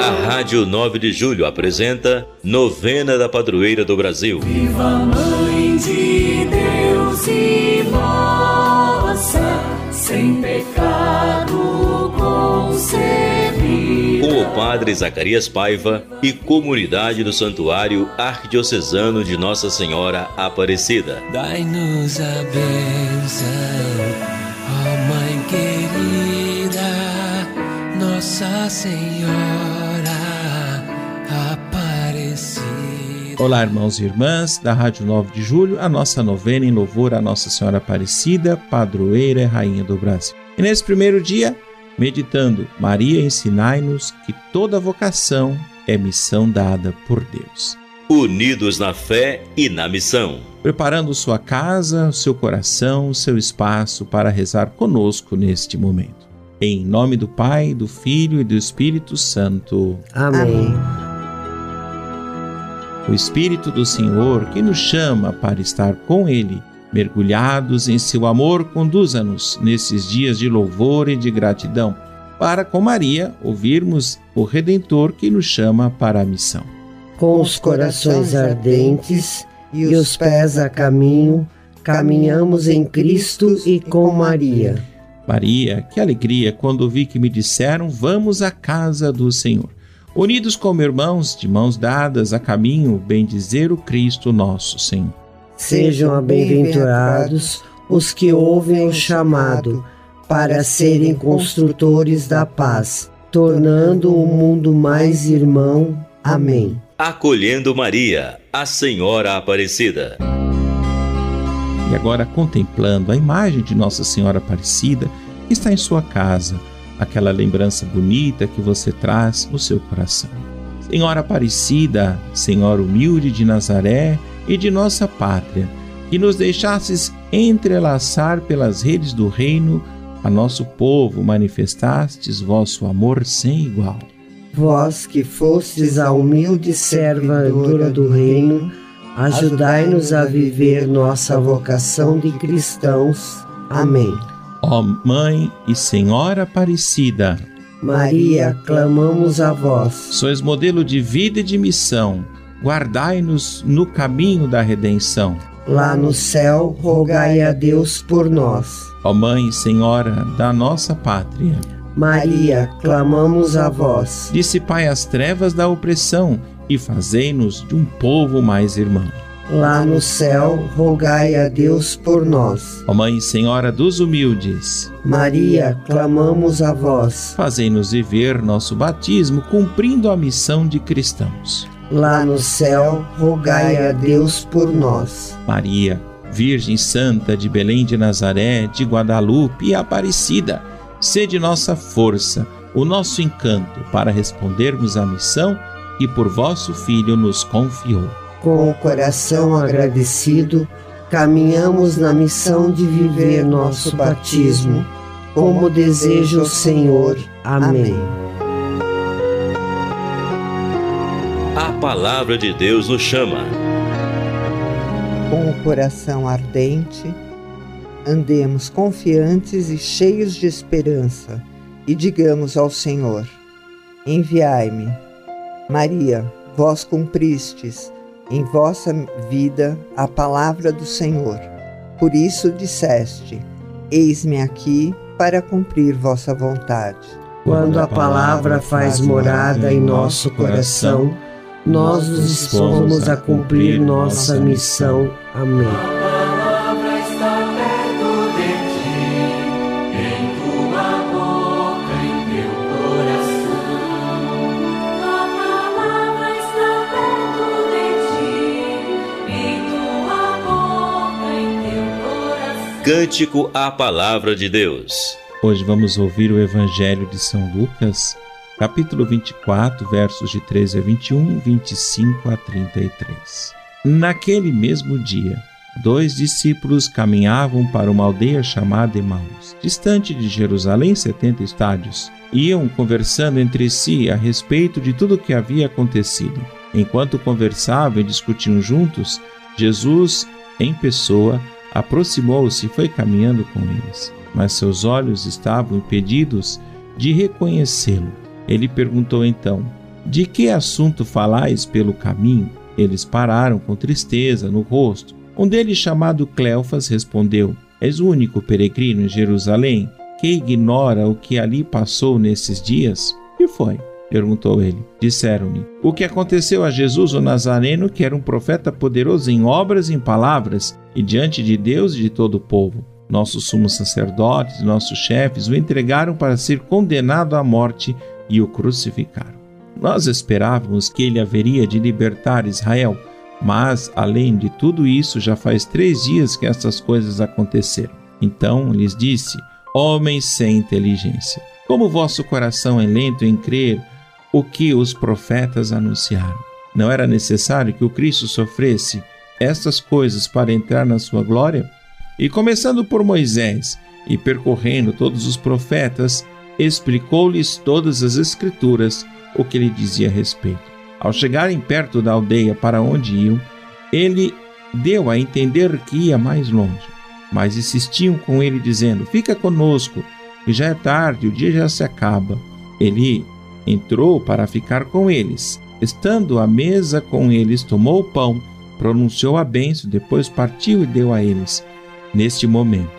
A Rádio 9 de Julho apresenta Novena da Padroeira do Brasil. Viva Mãe de Deus e moça, sem pecado concebida. Com o Padre Zacarias Paiva e comunidade do Santuário Arquidiocesano de Nossa Senhora Aparecida. Dai-nos a bênção, Nossa Senhora. Olá, irmãos e irmãs da Rádio 9 de Julho, a nossa novena em louvor a Nossa Senhora Aparecida, padroeira e rainha do Brasil. E nesse primeiro dia, meditando, Maria ensinai-nos que toda vocação é missão dada por Deus. Unidos na fé e na missão. Preparando sua casa, seu coração, seu espaço para rezar conosco neste momento. Em nome do Pai, do Filho e do Espírito Santo. Amém. O Espírito do Senhor, que nos chama para estar com Ele, mergulhados em seu amor, conduza-nos nesses dias de louvor e de gratidão, para, com Maria, ouvirmos o Redentor que nos chama para a missão. Com os corações ardentes e os pés a caminho, caminhamos em Cristo e com Maria. Maria, que alegria quando vi que me disseram: Vamos à casa do Senhor unidos como irmãos, de mãos dadas a caminho, bendizer o Cristo nosso Senhor. Sejam bem-aventurados os que ouvem o chamado para serem construtores da paz, tornando o mundo mais irmão. Amém. Acolhendo Maria, a Senhora Aparecida. E agora contemplando a imagem de Nossa Senhora Aparecida que está em sua casa aquela lembrança bonita que você traz no seu coração. Senhora Aparecida, Senhora humilde de Nazaré e de nossa pátria, que nos deixasses entrelaçar pelas redes do reino a nosso povo, manifestastes vosso amor sem igual. Vós que fostes a humilde servidora do reino, ajudai-nos a viver nossa vocação de cristãos. Amém. Ó Mãe e Senhora Aparecida, Maria, clamamos a vós. Sois modelo de vida e de missão. Guardai-nos no caminho da redenção. Lá no céu, rogai a Deus por nós. Ó Mãe e Senhora da nossa pátria. Maria, clamamos a vós. Dissipai as trevas da opressão e fazei-nos de um povo mais irmão lá no céu, rogai a Deus por nós. Ó Mãe Senhora dos humildes, Maria, clamamos a vós. Fazei-nos viver nosso batismo cumprindo a missão de cristãos. Lá no céu, rogai a Deus por nós. Maria, Virgem Santa de Belém de Nazaré, de Guadalupe e Aparecida, sede nossa força, o nosso encanto para respondermos à missão que por vosso Filho nos confiou com o coração agradecido, caminhamos na missão de viver nosso batismo, como deseja o Senhor. Amém. A palavra de Deus nos chama. Com o coração ardente, andemos confiantes e cheios de esperança e digamos ao Senhor: Enviai-me. Maria, vós cumpristes em vossa vida a palavra do Senhor. Por isso disseste: Eis-me aqui para cumprir vossa vontade. Quando a palavra faz morada em nosso coração, nós nos dispomos a cumprir nossa missão. Amém. Cântico à Palavra de Deus. Hoje vamos ouvir o Evangelho de São Lucas, capítulo 24, versos de 13 a 21, 25 a 33. Naquele mesmo dia, dois discípulos caminhavam para uma aldeia chamada Emaús, distante de Jerusalém, 70 estádios. Iam conversando entre si a respeito de tudo o que havia acontecido. Enquanto conversavam e discutiam juntos, Jesus, em pessoa, aproximou-se e foi caminhando com eles, mas seus olhos estavam impedidos de reconhecê-lo. Ele perguntou então: De que assunto falais pelo caminho? Eles pararam com tristeza no rosto. Um deles, chamado Cleofas, respondeu: És o único peregrino em Jerusalém que ignora o que ali passou nesses dias? Que foi? Perguntou ele. Disseram-lhe: O que aconteceu a Jesus o Nazareno, que era um profeta poderoso em obras e em palavras, e diante de Deus e de todo o povo. Nossos sumos sacerdotes, nossos chefes o entregaram para ser condenado à morte e o crucificaram. Nós esperávamos que ele haveria de libertar Israel, mas, além de tudo isso, já faz três dias que essas coisas aconteceram. Então lhes disse: Homens sem inteligência, como vosso coração é lento em crer o que os profetas anunciaram. Não era necessário que o Cristo sofresse estas coisas para entrar na sua glória? E começando por Moisés e percorrendo todos os profetas, explicou-lhes todas as Escrituras o que lhe dizia a respeito. Ao chegarem perto da aldeia para onde iam, ele deu a entender que ia mais longe. Mas insistiam com ele, dizendo: Fica conosco, que já é tarde, o dia já se acaba. Ele entrou para ficar com eles. Estando à mesa com eles, tomou o pão, pronunciou a bênção, depois partiu e deu a eles. Neste momento,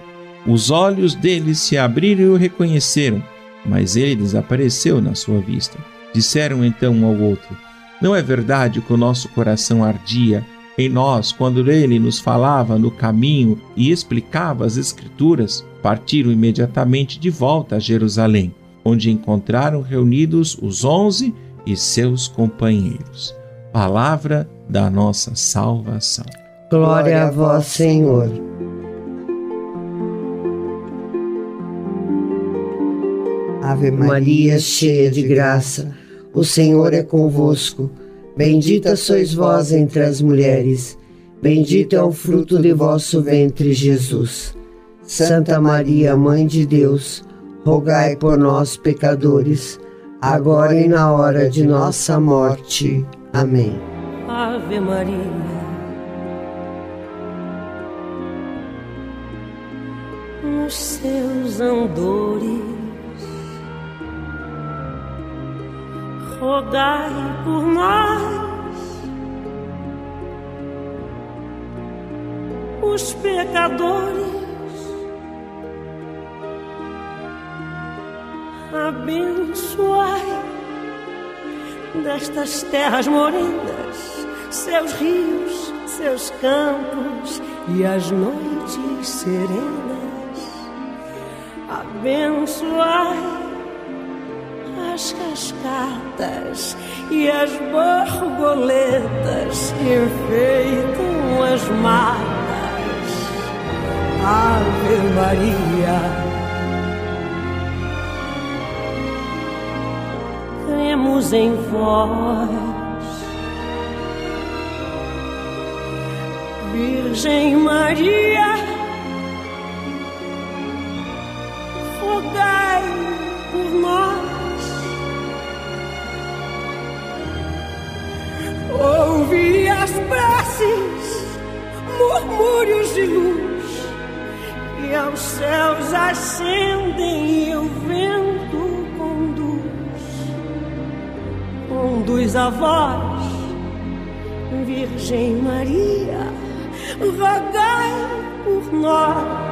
os olhos deles se abriram e o reconheceram, mas ele desapareceu na sua vista. Disseram então um ao outro: Não é verdade que o nosso coração ardia em nós quando ele nos falava no caminho e explicava as Escrituras? Partiram imediatamente de volta a Jerusalém, onde encontraram reunidos os onze e seus companheiros. Palavra da nossa salvação. Glória a vós, Senhor. Ave Maria, cheia de graça o Senhor é convosco. Bendita sois vós entre as mulheres. Bendito é o fruto de vosso ventre, Jesus. Santa Maria, Mãe de Deus, rogai por nós, pecadores, agora e na hora de nossa morte. Amém. Ave Maria. Nos seus andores rogai por nós, os pecadores. Abençoai destas terras morenas, seus rios, seus campos e as noites serenas. Abençoai as cascatas e as borboletas enfeitam as matas. Ave Maria. Em vós, Virgem Maria. Rogai por nós. Ouvi as preces, murmúrios de luz, que aos céus ascendem e o vento Conduz a voz, Virgem Maria, rogai por nós.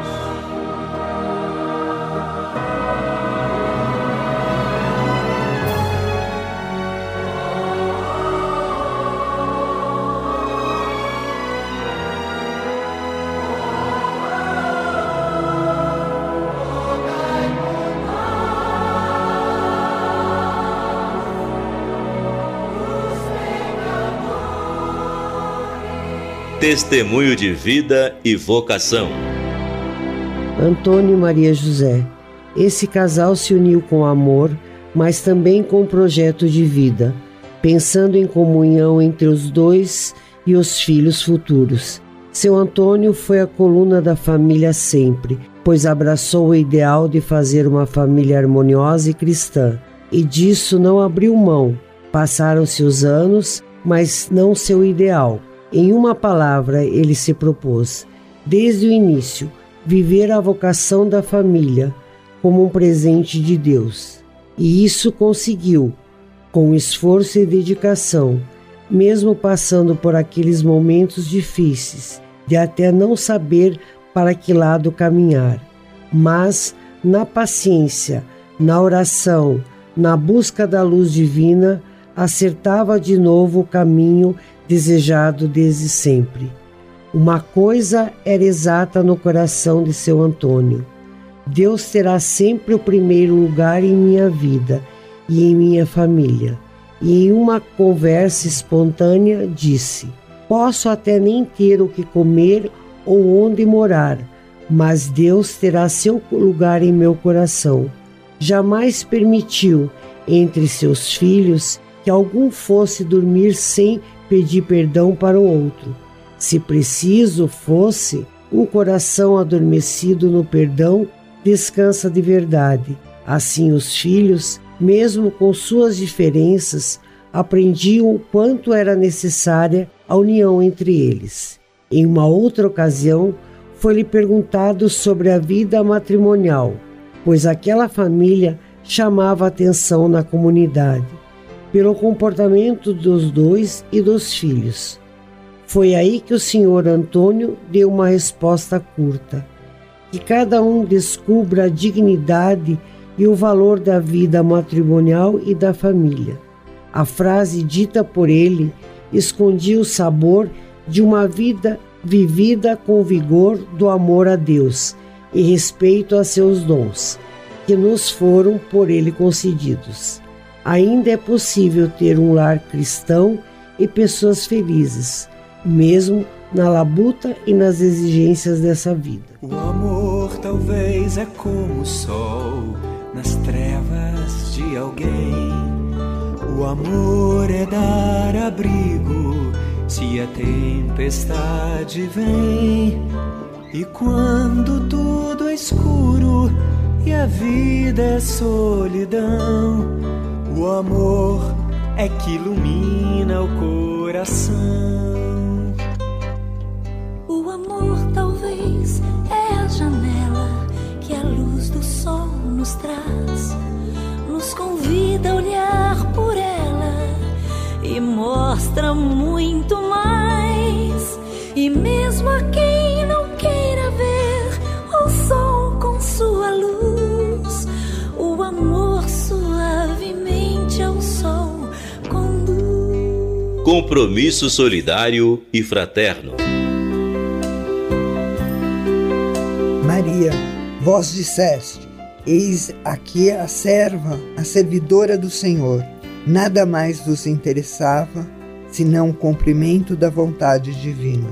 Testemunho de vida e vocação. Antônio e Maria José. Esse casal se uniu com amor, mas também com projeto de vida, pensando em comunhão entre os dois e os filhos futuros. Seu Antônio foi a coluna da família sempre, pois abraçou o ideal de fazer uma família harmoniosa e cristã, e disso não abriu mão. Passaram-se os anos, mas não seu ideal. Em uma palavra, ele se propôs, desde o início, viver a vocação da família como um presente de Deus. E isso conseguiu, com esforço e dedicação, mesmo passando por aqueles momentos difíceis, de até não saber para que lado caminhar. Mas, na paciência, na oração, na busca da luz divina, acertava de novo o caminho desejado desde sempre. Uma coisa era exata no coração de seu Antônio. Deus terá sempre o primeiro lugar em minha vida e em minha família. E em uma conversa espontânea disse: Posso até nem ter o que comer ou onde morar, mas Deus terá seu lugar em meu coração. Jamais permitiu entre seus filhos que algum fosse dormir sem pedir perdão para o outro. Se preciso fosse, um coração adormecido no perdão descansa de verdade. Assim, os filhos, mesmo com suas diferenças, aprendiam o quanto era necessária a união entre eles. Em uma outra ocasião, foi-lhe perguntado sobre a vida matrimonial, pois aquela família chamava atenção na comunidade pelo comportamento dos dois e dos filhos. Foi aí que o senhor Antônio deu uma resposta curta: que cada um descubra a dignidade e o valor da vida matrimonial e da família. A frase dita por ele escondia o sabor de uma vida vivida com vigor do amor a Deus e respeito a seus dons, que nos foram por ele concedidos ainda é possível ter um lar cristão e pessoas felizes, mesmo na labuta e nas exigências dessa vida. O amor talvez é como o sol nas trevas de alguém. O amor é dar abrigo se a tempestade vem. E quando tudo é escuro e a vida é solidão, o amor é que ilumina o coração. O amor talvez é a janela que a luz do sol nos traz, nos convida a olhar por ela e mostra muito mais. E mesmo a Compromisso solidário e fraterno. Maria, vós disseste: Eis aqui a serva, a servidora do Senhor. Nada mais vos interessava senão o cumprimento da vontade divina.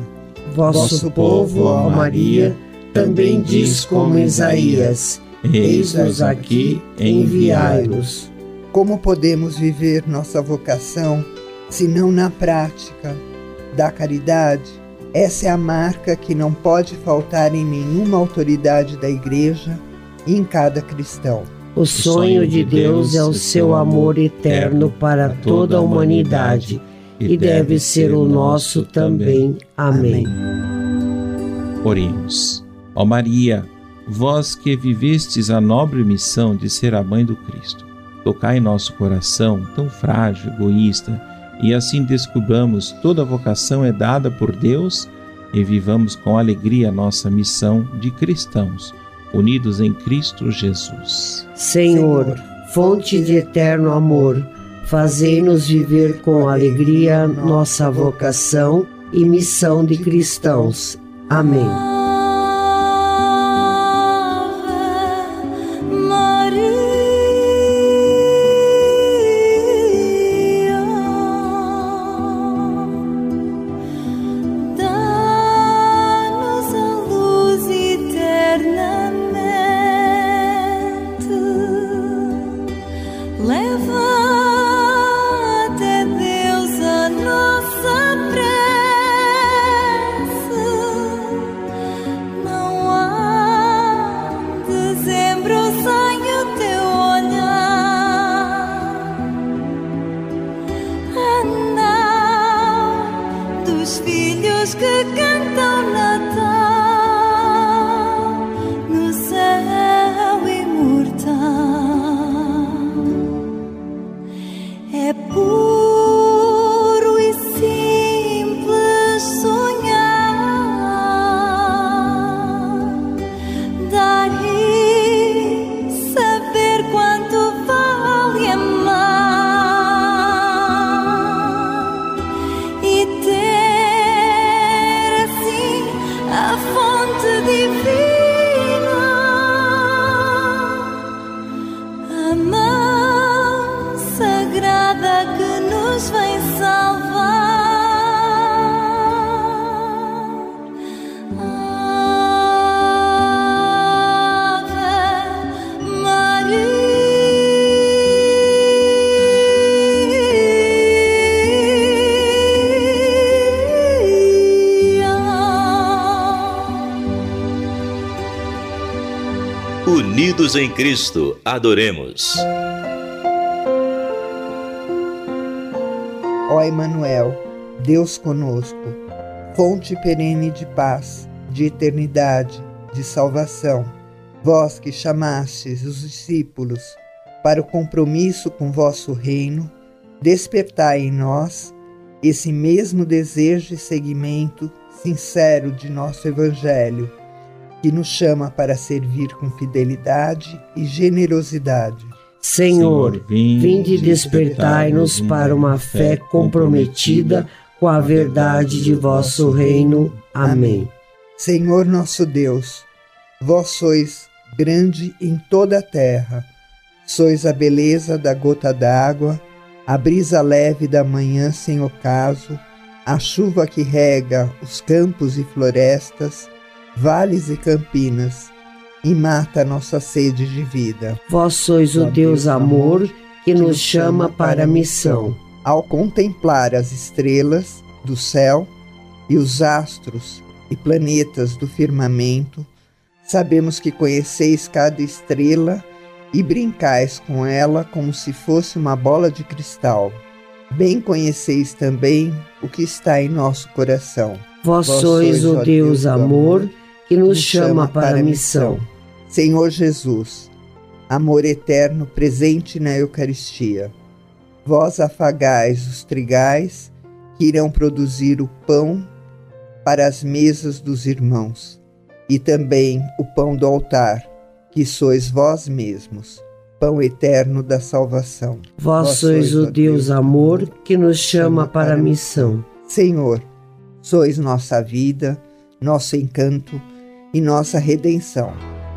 Vosso povo, ó Maria, também diz como Isaías: Eis-nos aqui, enviai-nos. Como podemos viver nossa vocação se não na prática da caridade? Essa é a marca que não pode faltar em nenhuma autoridade da Igreja e em cada cristão. O sonho de Deus é o seu amor eterno para toda a humanidade e deve ser o nosso também. Amém. Oremos. Ó Maria, vós que vivestes a nobre missão de ser a mãe do Cristo, tocai em nosso coração tão frágil, egoísta, e assim descubramos toda vocação é dada por Deus e vivamos com alegria nossa missão de cristãos, unidos em Cristo Jesus. Senhor, fonte de eterno amor, fazei-nos viver com alegria nossa vocação e missão de cristãos. Amém. Apple. Unidos em Cristo, adoremos. Ó Emanuel, Deus conosco, fonte perene de paz, de eternidade, de salvação, vós que chamastes os discípulos para o compromisso com vosso reino, despertai em nós esse mesmo desejo e seguimento sincero de nosso Evangelho, que nos chama para servir com fidelidade e generosidade Senhor, vinde despertai-nos para uma fé comprometida com a verdade de vosso reino. Amém. Senhor nosso Deus, vós sois grande em toda a terra, sois a beleza da gota d'água, a brisa leve da manhã sem ocaso, a chuva que rega os campos e florestas, vales e campinas e mata nossa sede de vida. Vós sois o Deus amor que nos chama para a missão. Ao contemplar as estrelas do céu e os astros e planetas do firmamento, sabemos que conheceis cada estrela e brincais com ela como se fosse uma bola de cristal. Bem conheceis também o que está em nosso coração. Vós, Vós sois, o Deus amor que nos chama para a missão. Senhor Jesus, amor eterno presente na Eucaristia, vós afagais os trigais que irão produzir o pão para as mesas dos irmãos, e também o pão do altar, que sois vós mesmos, pão eterno da salvação. Vós, vós sois o Deus amor que nos chama para a missão. Senhor, sois nossa vida, nosso encanto e nossa redenção.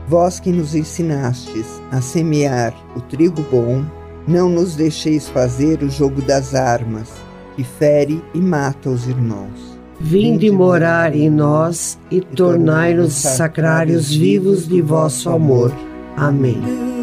Vós que nos ensinastes a semear o trigo bom, não nos deixeis fazer o jogo das armas, que fere e mata os irmãos. Vinde morar em nós e tornai-nos sacrários vivos de vosso amor. Amém.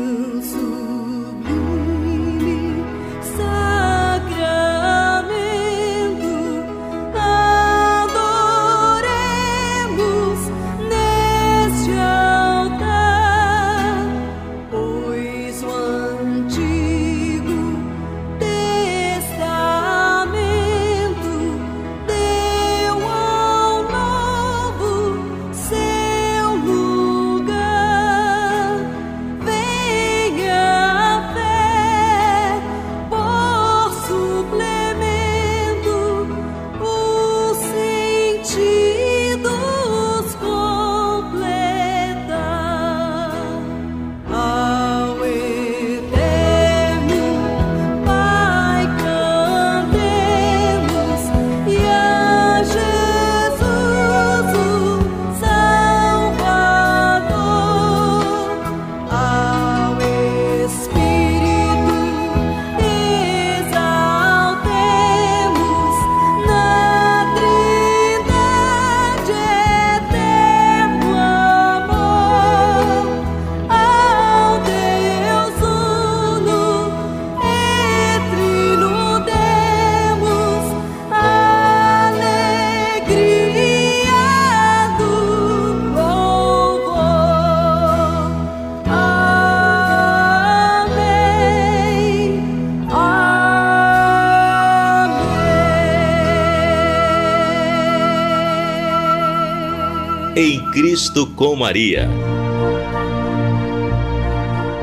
Cristo com Maria.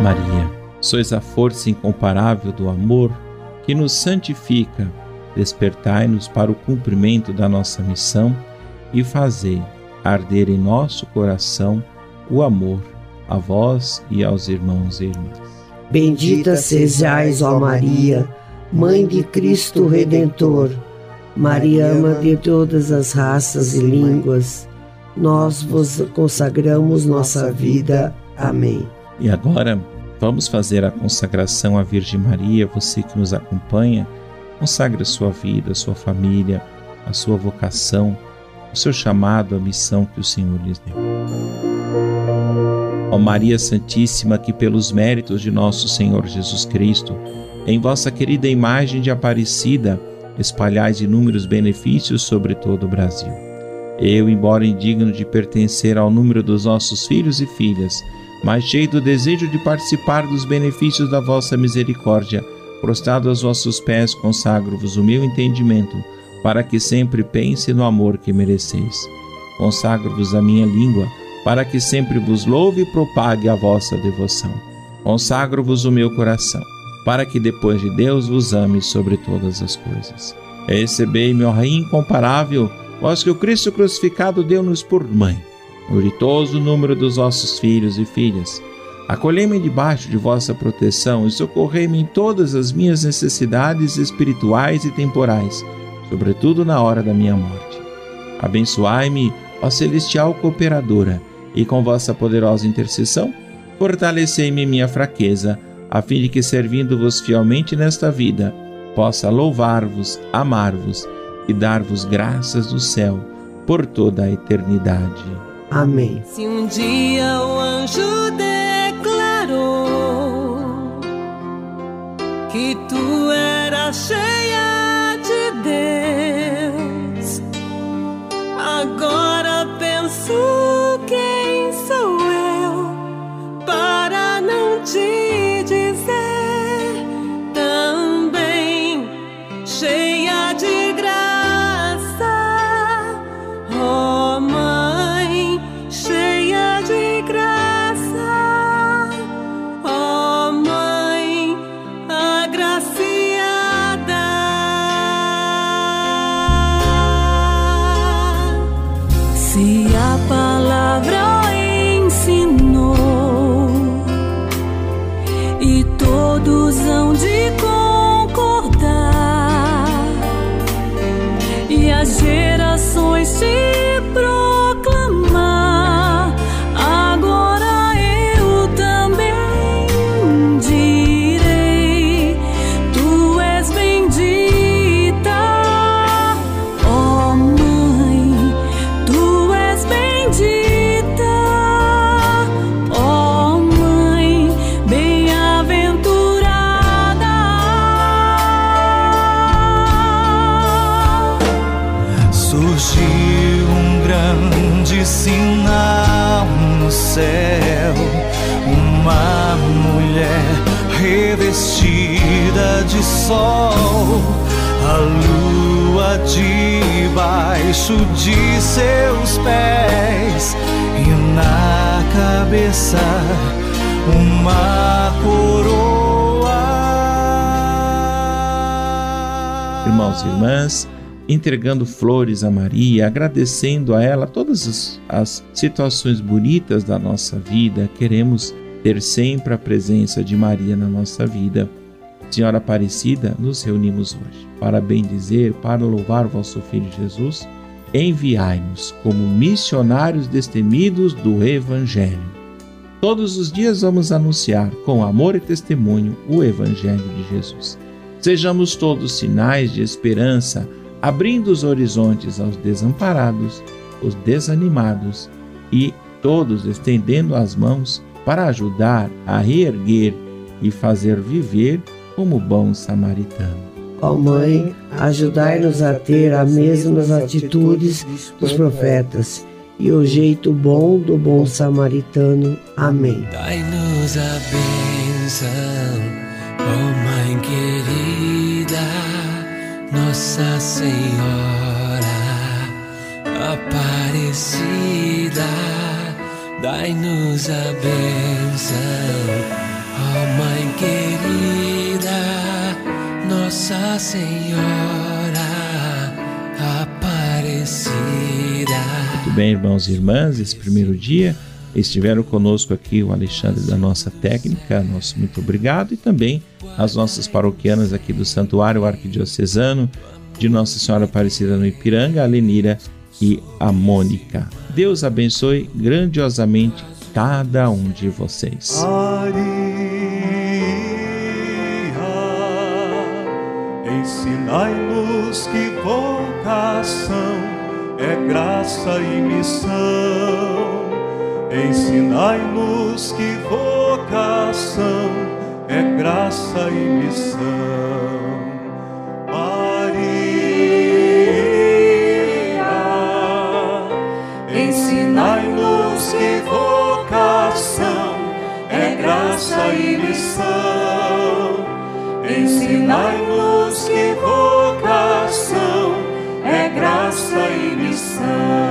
Maria, sois a força incomparável do amor que nos santifica. Despertai-nos para o cumprimento da nossa missão e fazei arder em nosso coração o amor a vós e aos irmãos e irmãs. Bendita sejais, ó Maria, Mãe de Cristo Redentor, Maria, ama de todas as raças e línguas nós vos consagramos nossa vida. Amém. E agora, vamos fazer a consagração à Virgem Maria, você que nos acompanha, consagre a sua vida, a sua família, a sua vocação, o seu chamado, a missão que o Senhor lhes deu. Ó Maria Santíssima, que pelos méritos de nosso Senhor Jesus Cristo, em vossa querida imagem de Aparecida, espalhais inúmeros benefícios sobre todo o Brasil eu, embora indigno de pertencer ao número dos nossos filhos e filhas, mas cheio do desejo de participar dos benefícios da vossa misericórdia, prostrado aos vossos pés, consagro-vos o meu entendimento, para que sempre pense no amor que mereceis. Consagro-vos a minha língua, para que sempre vos louve e propague a vossa devoção. Consagro-vos o meu coração, para que depois de Deus vos ame sobre todas as coisas. Recebei-me, ó Rainha incomparável, vós que o Cristo crucificado deu-nos por mãe, o ditoso número dos vossos filhos e filhas. Acolhei-me debaixo de vossa proteção e socorrei-me em todas as minhas necessidades espirituais e temporais, sobretudo na hora da minha morte. Abençoai-me, ó celestial cooperadora, e com vossa poderosa intercessão, fortalecei-me minha fraqueza, a fim de que, servindo-vos fielmente nesta vida, possa louvar-vos, amar-vos e dar-vos graças do céu por toda a eternidade. Amém. Se um dia o anjo declarou que tu eras cheia de Deus, agora penso entregando flores a Maria, agradecendo a ela todas as, as situações bonitas da nossa vida, queremos ter sempre a presença de Maria na nossa vida. Senhora Aparecida, nos reunimos hoje para bendizer, para louvar o vosso Filho Jesus. Enviai-nos como missionários destemidos do Evangelho. Todos os dias vamos anunciar, com amor e testemunho, o Evangelho de Jesus. Sejamos todos sinais de esperança, abrindo os horizontes aos desamparados, os desanimados e todos estendendo as mãos para ajudar a reerguer e fazer viver como bom samaritano. Ó Mãe, ajudai-nos a ter as mesmas atitudes dos profetas e o jeito bom do bom samaritano. Amém. Dai-nos a bênção, Nossa Senhora Aparecida, dai-nos a bênção, ó Mãe querida. Nossa Senhora Aparecida. Muito bem, irmãos e irmãs, esse primeiro dia estiveram conosco aqui o Alexandre da nossa técnica, nosso muito obrigado, e também as nossas paroquianas aqui do Santuário Arquidiocesano de Nossa Senhora Aparecida no Ipiranga, a Lenira e a Mônica. Deus abençoe grandiosamente cada um de vocês. Ensinai-nos que vocação é graça e missão. Ensinai-nos que vocação é graça e missão. Maria, ensinai-nos que vocação graça e missão. Ensinai-nos que vocação é graça e missão.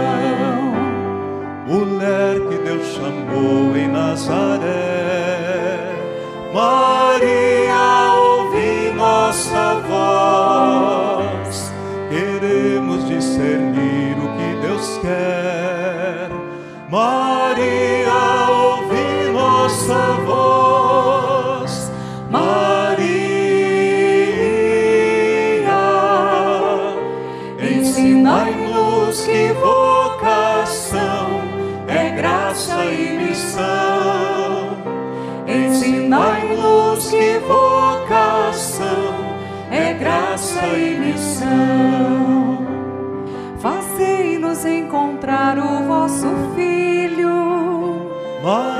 Deus chamou em Nazaré, Maria, ouvi nossa voz. Queremos discernir o que Deus quer. Maria, ouvi nossa voz. Maria, ensinai-nos que vocação encontrar o vosso Filho. Maria,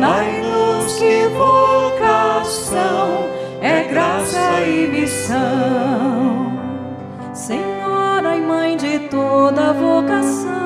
Ensinai-nos que vocação é graça e missão. Senhora e Mãe de toda vocação.